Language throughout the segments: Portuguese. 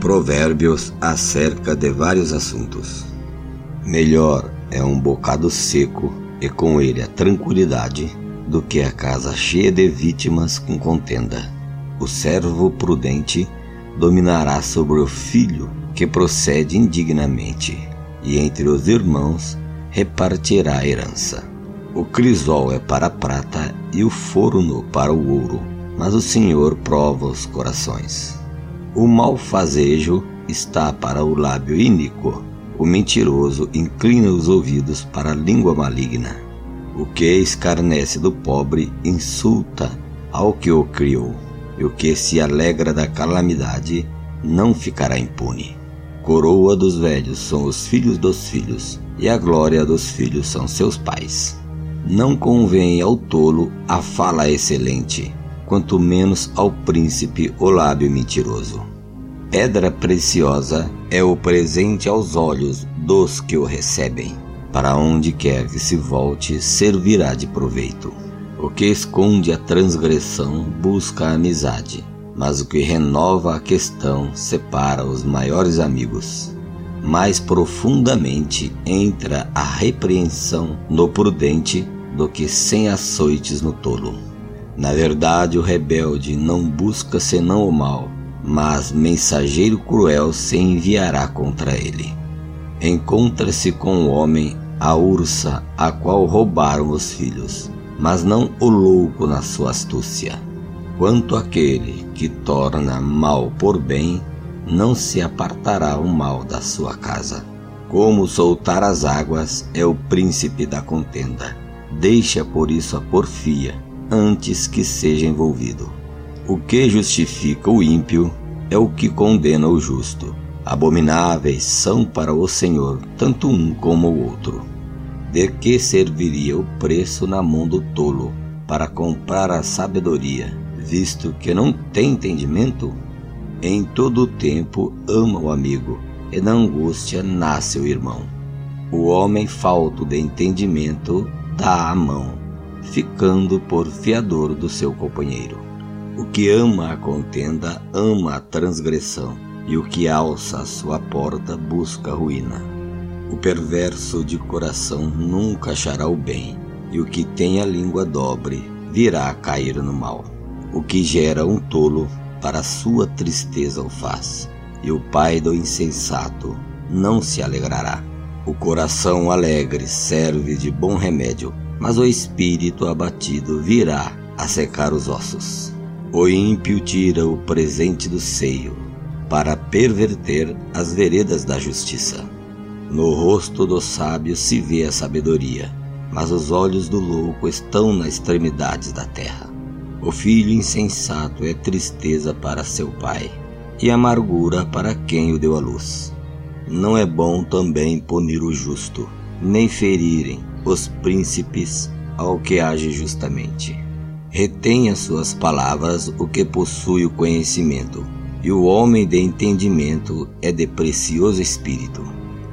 Provérbios acerca de vários assuntos. Melhor é um bocado seco e com ele a tranquilidade do que a casa cheia de vítimas com contenda. O servo prudente dominará sobre o filho que procede indignamente, e entre os irmãos repartirá a herança. O crisol é para a prata e o forno para o ouro, mas o Senhor prova os corações. O malfazejo está para o lábio iníquo, o mentiroso inclina os ouvidos para a língua maligna. O que escarnece do pobre insulta ao que o criou, e o que se alegra da calamidade não ficará impune. Coroa dos velhos são os filhos dos filhos, e a glória dos filhos são seus pais. Não convém ao tolo a fala excelente, quanto menos ao príncipe o lábio mentiroso. Pedra preciosa é o presente aos olhos dos que o recebem. Para onde quer que se volte, servirá de proveito. O que esconde a transgressão busca a amizade, mas o que renova a questão separa os maiores amigos. Mais profundamente entra a repreensão no prudente do que sem açoites no tolo. Na verdade, o rebelde não busca senão o mal, mas mensageiro cruel se enviará contra ele. Encontra-se com o homem a ursa a qual roubaram os filhos, mas não o louco na sua astúcia. Quanto aquele que torna mal por bem, não se apartará o mal da sua casa. Como soltar as águas é o príncipe da contenda. Deixa por isso a porfia, antes que seja envolvido. O que justifica o ímpio é o que condena o justo. Abomináveis são para o Senhor tanto um como o outro. De que serviria o preço na mão do tolo para comprar a sabedoria, visto que não tem entendimento? Em todo o tempo ama o amigo, e na angústia nasce o irmão. O homem falto de entendimento dá a mão, ficando por fiador do seu companheiro. O que ama a contenda ama a transgressão, e o que alça a sua porta busca a ruína. O perverso de coração nunca achará o bem, e o que tem a língua dobre virá a cair no mal. O que gera um tolo, para sua tristeza o faz, e o pai do insensato não se alegrará. O coração alegre serve de bom remédio, mas o espírito abatido virá a secar os ossos. O ímpio tira o presente do seio para perverter as veredas da justiça. No rosto do sábio se vê a sabedoria, mas os olhos do louco estão nas extremidades da terra. O filho insensato é tristeza para seu pai e amargura para quem o deu à luz. Não é bom também punir o justo, nem ferirem os príncipes ao que age justamente. Retém as suas palavras o que possui o conhecimento, e o homem de entendimento é de precioso espírito.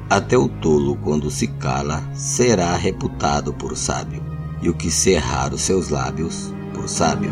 Até o tolo, quando se cala, será reputado por sábio, e o que cerrar os seus lábios, por sábio.